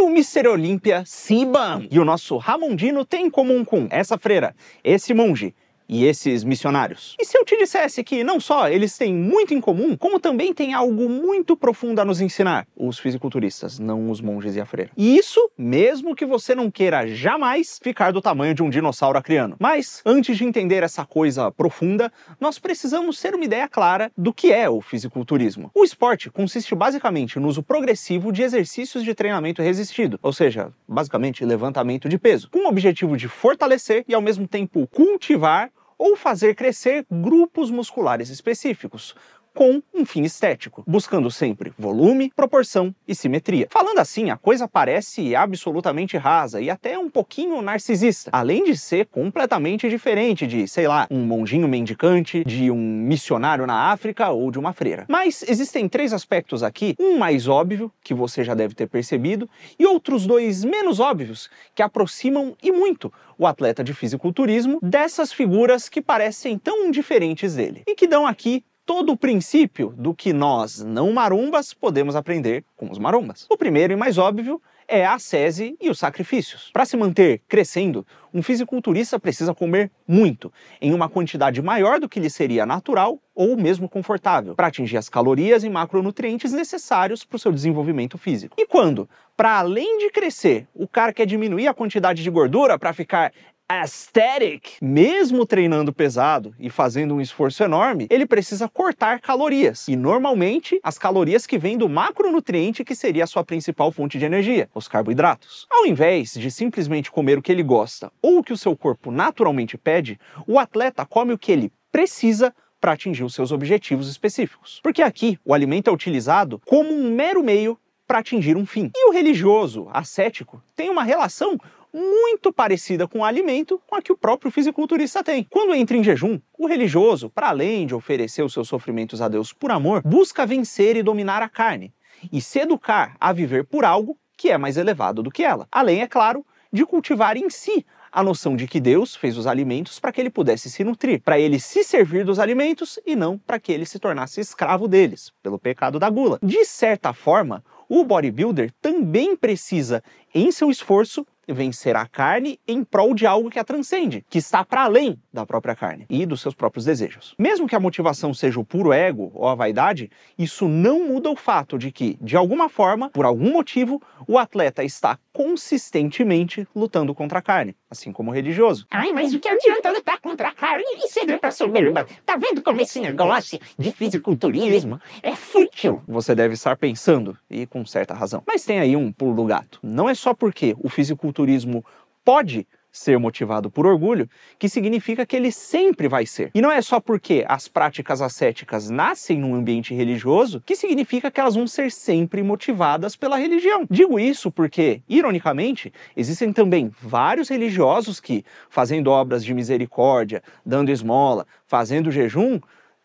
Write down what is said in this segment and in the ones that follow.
o Mr. Olímpia Sibam e o nosso Ramondino têm em comum com essa freira, esse monge e esses missionários. E se eu te dissesse que não só eles têm muito em comum, como também tem algo muito profundo a nos ensinar, os fisiculturistas, não os monges e a freira. E isso mesmo que você não queira jamais ficar do tamanho de um dinossauro acriano. Mas antes de entender essa coisa profunda, nós precisamos ter uma ideia clara do que é o fisiculturismo. O esporte consiste basicamente no uso progressivo de exercícios de treinamento resistido, ou seja, basicamente levantamento de peso, com o objetivo de fortalecer e ao mesmo tempo cultivar ou fazer crescer grupos musculares específicos, com um fim estético, buscando sempre volume, proporção e simetria. Falando assim, a coisa parece absolutamente rasa e até um pouquinho narcisista, além de ser completamente diferente de, sei lá, um monjinho mendicante, de um missionário na África ou de uma freira. Mas existem três aspectos aqui, um mais óbvio, que você já deve ter percebido, e outros dois menos óbvios, que aproximam e muito o atleta de fisiculturismo dessas figuras que parecem tão diferentes dele, e que dão aqui todo o princípio do que nós, não marombas, podemos aprender com os marombas. O primeiro e mais óbvio é a sese e os sacrifícios. Para se manter crescendo, um fisiculturista precisa comer muito, em uma quantidade maior do que lhe seria natural ou mesmo confortável, para atingir as calorias e macronutrientes necessários para o seu desenvolvimento físico. E quando, para além de crescer, o cara quer diminuir a quantidade de gordura para ficar aesthetic, mesmo treinando pesado e fazendo um esforço enorme, ele precisa cortar calorias. E normalmente as calorias que vêm do macronutriente que seria a sua principal fonte de energia, os carboidratos. Ao invés de simplesmente comer o que ele gosta ou o que o seu corpo naturalmente pede, o atleta come o que ele precisa para atingir os seus objetivos específicos. Porque aqui o alimento é utilizado como um mero meio para atingir um fim. E o religioso, ascético, tem uma relação muito parecida com o alimento com a que o próprio fisiculturista tem. Quando entra em jejum, o religioso, para além de oferecer os seus sofrimentos a Deus por amor, busca vencer e dominar a carne e se educar a viver por algo que é mais elevado do que ela. Além, é claro, de cultivar em si a noção de que Deus fez os alimentos para que ele pudesse se nutrir, para ele se servir dos alimentos e não para que ele se tornasse escravo deles, pelo pecado da gula. De certa forma, o bodybuilder também precisa, em seu esforço, vencer a carne em prol de algo que a transcende, que está para além da própria carne e dos seus próprios desejos. Mesmo que a motivação seja o puro ego ou a vaidade, isso não muda o fato de que, de alguma forma, por algum motivo, o atleta está consistentemente lutando contra a carne, assim como o religioso. Ai, mas o que adianta lutar contra a carne e ceder pra soberba? Tá vendo como esse negócio de fisiculturismo é fútil? Você deve estar pensando, e com certa razão. Mas tem aí um pulo do gato. Não é só porque o fisiculturismo pode ser motivado por orgulho, que significa que ele sempre vai ser. E não é só porque as práticas ascéticas nascem num ambiente religioso que significa que elas vão ser sempre motivadas pela religião. Digo isso porque, ironicamente, existem também vários religiosos que, fazendo obras de misericórdia, dando esmola, fazendo jejum,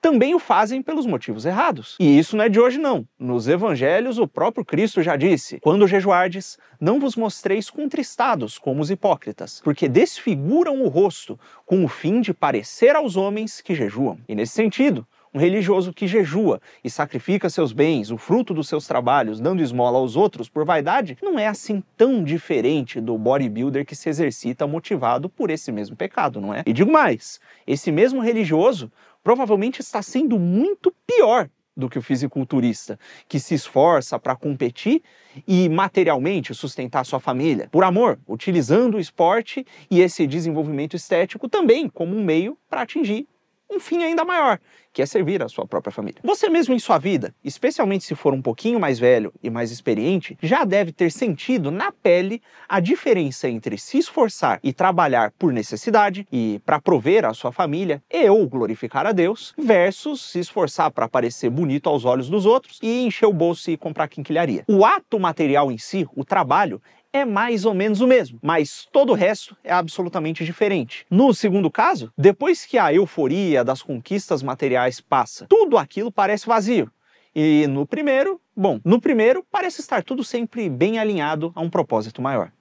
também o fazem pelos motivos errados. E isso não é de hoje não. Nos evangelhos o próprio Cristo já disse: "Quando jejuardes, não vos mostreis contristados como os hipócritas, porque desfiguram o rosto com o fim de parecer aos homens que jejuam". E nesse sentido, um religioso que jejua e sacrifica seus bens, o fruto dos seus trabalhos, dando esmola aos outros por vaidade, não é assim tão diferente do bodybuilder que se exercita motivado por esse mesmo pecado, não é? E digo mais, esse mesmo religioso provavelmente está sendo muito pior do que o fisiculturista, que se esforça para competir e materialmente sustentar sua família, por amor, utilizando o esporte e esse desenvolvimento estético também como um meio para atingir um fim ainda maior, que é servir a sua própria família. Você mesmo em sua vida, especialmente se for um pouquinho mais velho e mais experiente, já deve ter sentido na pele a diferença entre se esforçar e trabalhar por necessidade e para prover a sua família e ou glorificar a Deus, versus se esforçar para parecer bonito aos olhos dos outros e encher o bolso e comprar quinquilharia. O ato material em si, o trabalho, é mais ou menos o mesmo, mas todo o resto é absolutamente diferente. No segundo caso, depois que a euforia das conquistas materiais passa, tudo aquilo parece vazio. E no primeiro, bom, no primeiro parece estar tudo sempre bem alinhado a um propósito maior.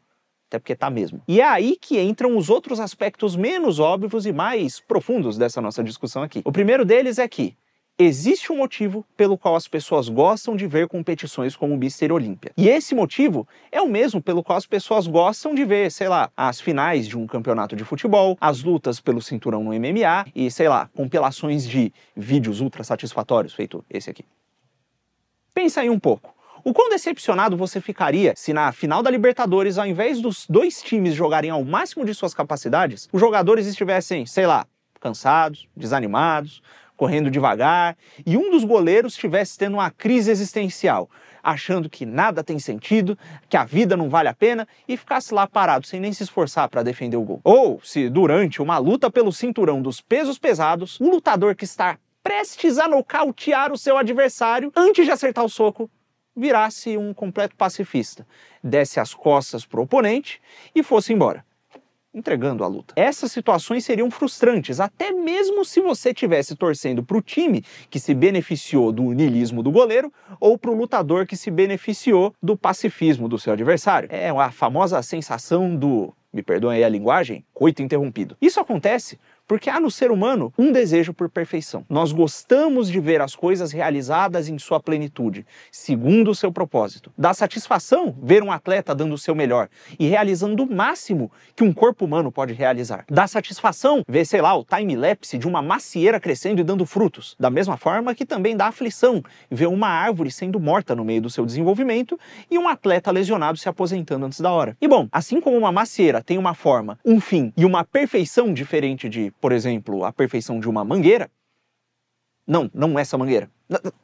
Até porque tá mesmo. E é aí que entram os outros aspectos menos óbvios e mais profundos dessa nossa discussão aqui. O primeiro deles é que existe um motivo pelo qual as pessoas gostam de ver competições como o Mister Olímpia. E esse motivo é o mesmo pelo qual as pessoas gostam de ver, sei lá, as finais de um campeonato de futebol, as lutas pelo cinturão no MMA e, sei lá, compilações de vídeos ultra satisfatórios, feito esse aqui. Pensa aí um pouco. O quão decepcionado você ficaria se na final da Libertadores, ao invés dos dois times jogarem ao máximo de suas capacidades, os jogadores estivessem, sei lá, cansados, desanimados, correndo devagar, e um dos goleiros estivesse tendo uma crise existencial, achando que nada tem sentido, que a vida não vale a pena e ficasse lá parado sem nem se esforçar para defender o gol. Ou se durante uma luta pelo cinturão dos pesos pesados, um lutador que está prestes a nocautear o seu adversário antes de acertar o soco virasse um completo pacifista, desse as costas pro oponente e fosse embora entregando a luta. Essas situações seriam frustrantes, até mesmo se você estivesse torcendo para o time que se beneficiou do nilismo do goleiro ou para o lutador que se beneficiou do pacifismo do seu adversário. É a famosa sensação do, me perdoem a linguagem, coito interrompido. Isso acontece porque há no ser humano um desejo por perfeição. Nós gostamos de ver as coisas realizadas em sua plenitude, segundo o seu propósito. Dá satisfação ver um atleta dando o seu melhor e realizando o máximo que um corpo humano pode realizar. Dá satisfação ver, sei lá, o time-lapse de uma macieira crescendo e dando frutos. Da mesma forma que também dá aflição ver uma árvore sendo morta no meio do seu desenvolvimento e um atleta lesionado se aposentando antes da hora. E bom, assim como uma macieira tem uma forma, um fim e uma perfeição diferente de por exemplo, a perfeição de uma mangueira. Não, não essa mangueira.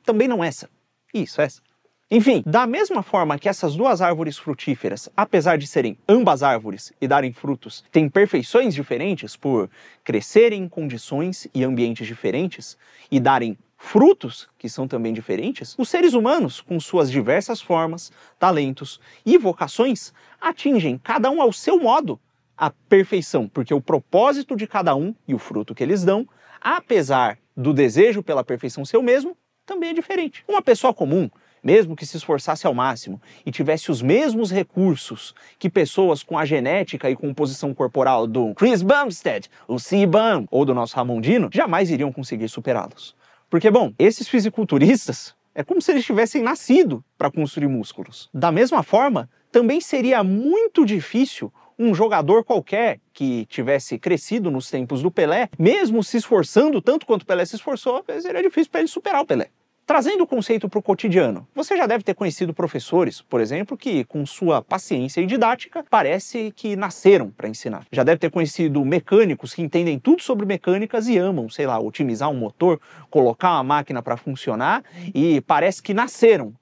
Também não essa. Isso, essa. Enfim, da mesma forma que essas duas árvores frutíferas, apesar de serem ambas árvores e darem frutos, têm perfeições diferentes por crescerem em condições e ambientes diferentes e darem frutos que são também diferentes, os seres humanos, com suas diversas formas, talentos e vocações, atingem cada um ao seu modo a perfeição, porque o propósito de cada um e o fruto que eles dão, apesar do desejo pela perfeição ser o mesmo, também é diferente. Uma pessoa comum, mesmo que se esforçasse ao máximo e tivesse os mesmos recursos que pessoas com a genética e composição corporal do Chris Bumstead, o C-Bum ou do nosso Ramondino, jamais iriam conseguir superá-los. Porque, bom, esses fisiculturistas é como se eles tivessem nascido para construir músculos. Da mesma forma, também seria muito difícil um jogador qualquer que tivesse crescido nos tempos do Pelé, mesmo se esforçando tanto quanto o Pelé se esforçou, seria difícil para ele superar o Pelé. Trazendo o conceito para o cotidiano, você já deve ter conhecido professores, por exemplo, que com sua paciência e didática parece que nasceram para ensinar. Já deve ter conhecido mecânicos que entendem tudo sobre mecânicas e amam, sei lá, otimizar um motor, colocar uma máquina para funcionar e parece que nasceram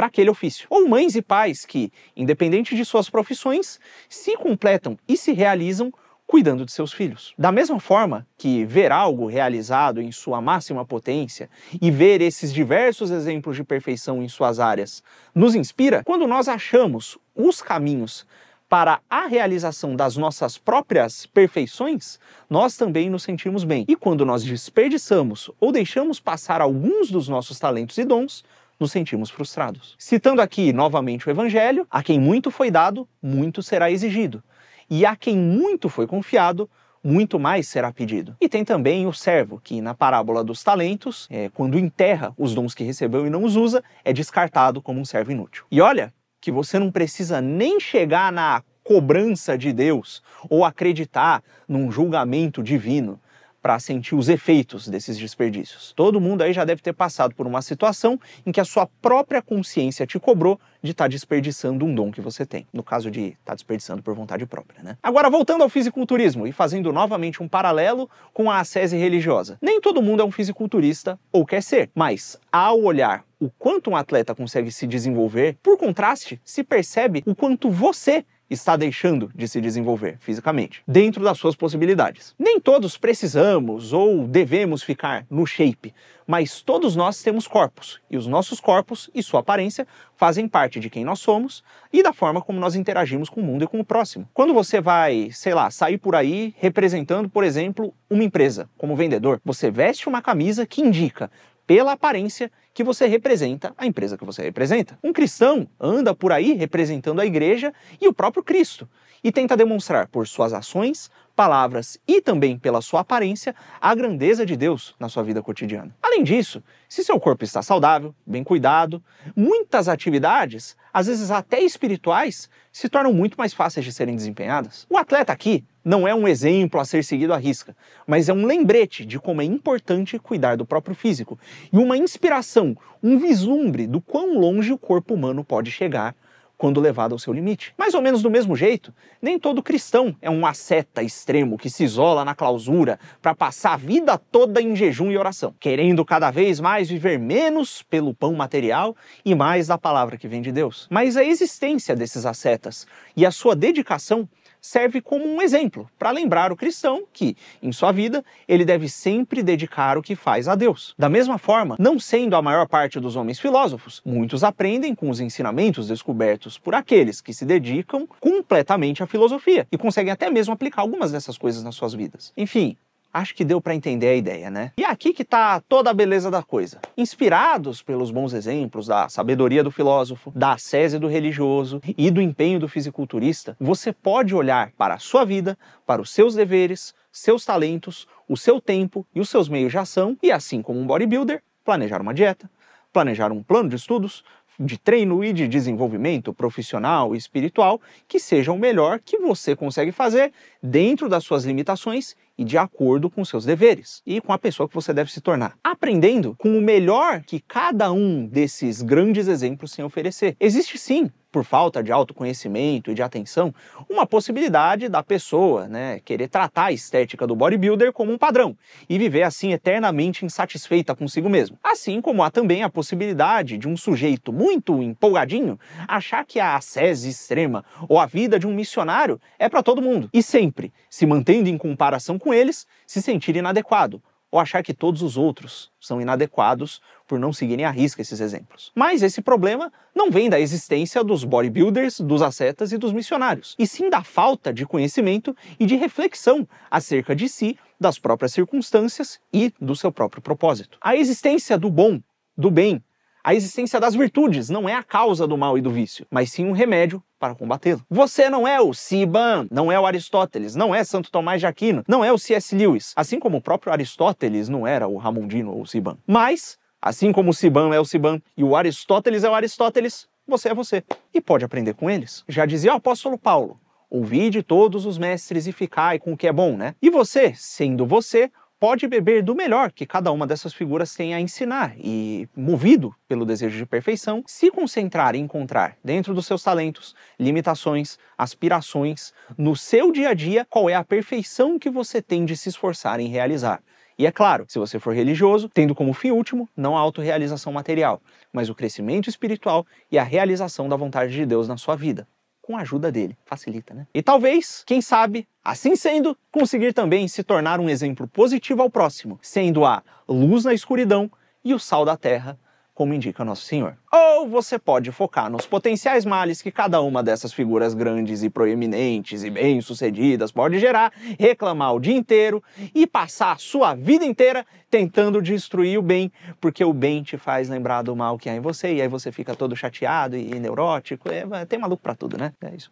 para aquele ofício. Ou mães e pais que, independente de suas profissões, se completam e se realizam cuidando de seus filhos. Da mesma forma que ver algo realizado em sua máxima potência e ver esses diversos exemplos de perfeição em suas áreas nos inspira, quando nós achamos os caminhos para a realização das nossas próprias perfeições, nós também nos sentimos bem. E quando nós desperdiçamos ou deixamos passar alguns dos nossos talentos e dons, nos sentimos frustrados. Citando aqui novamente o Evangelho, a quem muito foi dado, muito será exigido. E a quem muito foi confiado, muito mais será pedido. E tem também o servo, que na parábola dos talentos, é, quando enterra os dons que recebeu e não os usa, é descartado como um servo inútil. E olha que você não precisa nem chegar na cobrança de Deus ou acreditar num julgamento divino para sentir os efeitos desses desperdícios. Todo mundo aí já deve ter passado por uma situação em que a sua própria consciência te cobrou de estar tá desperdiçando um dom que você tem. No caso de estar tá desperdiçando por vontade própria, né? Agora, voltando ao fisiculturismo e fazendo novamente um paralelo com a ascese religiosa. Nem todo mundo é um fisiculturista ou quer ser, mas ao olhar o quanto um atleta consegue se desenvolver, por contraste, se percebe o quanto você está deixando de se desenvolver fisicamente, dentro das suas possibilidades. Nem todos precisamos ou devemos ficar no shape, mas todos nós temos corpos, e os nossos corpos e sua aparência fazem parte de quem nós somos e da forma como nós interagimos com o mundo e com o próximo. Quando você vai, sei lá, sair por aí representando, por exemplo, uma empresa como vendedor, você veste uma camisa que indica pela aparência que você representa a empresa que você representa. Um cristão anda por aí representando a igreja e o próprio Cristo e tenta demonstrar por suas ações, palavras e também pela sua aparência a grandeza de Deus na sua vida cotidiana. Além disso, se seu corpo está saudável, bem cuidado, muitas atividades, às vezes até espirituais, se tornam muito mais fáceis de serem desempenhadas. O atleta aqui não é um exemplo a ser seguido à risca, mas é um lembrete de como é importante cuidar do próprio físico e uma inspiração, um vislumbre do quão longe o corpo humano pode chegar quando levado ao seu limite. Mais ou menos do mesmo jeito, nem todo cristão é um asceta extremo que se isola na clausura para passar a vida toda em jejum e oração, querendo cada vez mais viver menos pelo pão material e mais da palavra que vem de Deus. Mas a existência desses ascetas e a sua dedicação serve como um exemplo para lembrar o cristão que, em sua vida, ele deve sempre dedicar o que faz a Deus. Da mesma forma, não sendo a maior parte dos homens filósofos, muitos aprendem com os ensinamentos descobertos por aqueles que se dedicam completamente à filosofia e conseguem até mesmo aplicar algumas dessas coisas nas suas vidas. Enfim, Acho que deu para entender a ideia, né? E aqui que tá toda a beleza da coisa. Inspirados pelos bons exemplos da sabedoria do filósofo, da ascese do religioso e do empenho do fisiculturista, você pode olhar para a sua vida, para os seus deveres, seus talentos, o seu tempo e os seus meios de ação e, assim como um bodybuilder, planejar uma dieta, planejar um plano de estudos, de treino e de desenvolvimento profissional e espiritual que seja o melhor que você consegue fazer dentro das suas limitações e de acordo com seus deveres e com a pessoa que você deve se tornar. Aprendendo com o melhor que cada um desses grandes exemplos tem oferecer. Existe sim por falta de autoconhecimento e de atenção, uma possibilidade da pessoa né, querer tratar a estética do bodybuilder como um padrão e viver assim eternamente insatisfeita consigo mesmo. Assim como há também a possibilidade de um sujeito muito empolgadinho achar que a ascese extrema ou a vida de um missionário é para todo mundo e sempre, se mantendo em comparação com eles, se sentir inadequado ou achar que todos os outros são inadequados por não seguirem à risca esses exemplos. Mas esse problema não vem da existência dos bodybuilders, dos ascetas e dos missionários, e sim da falta de conhecimento e de reflexão acerca de si, das próprias circunstâncias e do seu próprio propósito. A existência do bom, do bem, a existência das virtudes não é a causa do mal e do vício, mas sim um remédio para combatê-lo. Você não é o Siban, não é o Aristóteles, não é Santo Tomás de Aquino, não é o C.S. Lewis, assim como o próprio Aristóteles não era o Ramondino ou o Siban. Mas, assim como o Siban é o Siban e o Aristóteles é o Aristóteles, você é você e pode aprender com eles. Já dizia o apóstolo Paulo: Ouvide todos os mestres e ficai com o que é bom, né? E você, sendo você, pode beber do melhor que cada uma dessas figuras tem a ensinar e, movido pelo desejo de perfeição, se concentrar em encontrar dentro dos seus talentos, limitações, aspirações, no seu dia a dia, qual é a perfeição que você tem de se esforçar em realizar. E é claro, se você for religioso, tendo como fim último não a autorrealização material, mas o crescimento espiritual e a realização da vontade de Deus na sua vida com a ajuda dele. Facilita, né? E talvez, quem sabe, assim sendo, conseguir também se tornar um exemplo positivo ao próximo, sendo a luz na escuridão e o sal da terra como indica Nosso Senhor. Ou você pode focar nos potenciais males que cada uma dessas figuras grandes e proeminentes e bem-sucedidas pode gerar, reclamar o dia inteiro e passar a sua vida inteira tentando destruir o bem, porque o bem te faz lembrar do mal que há em você e aí você fica todo chateado e neurótico. É, tem maluco para tudo, né? É isso.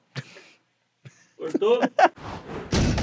Cortou?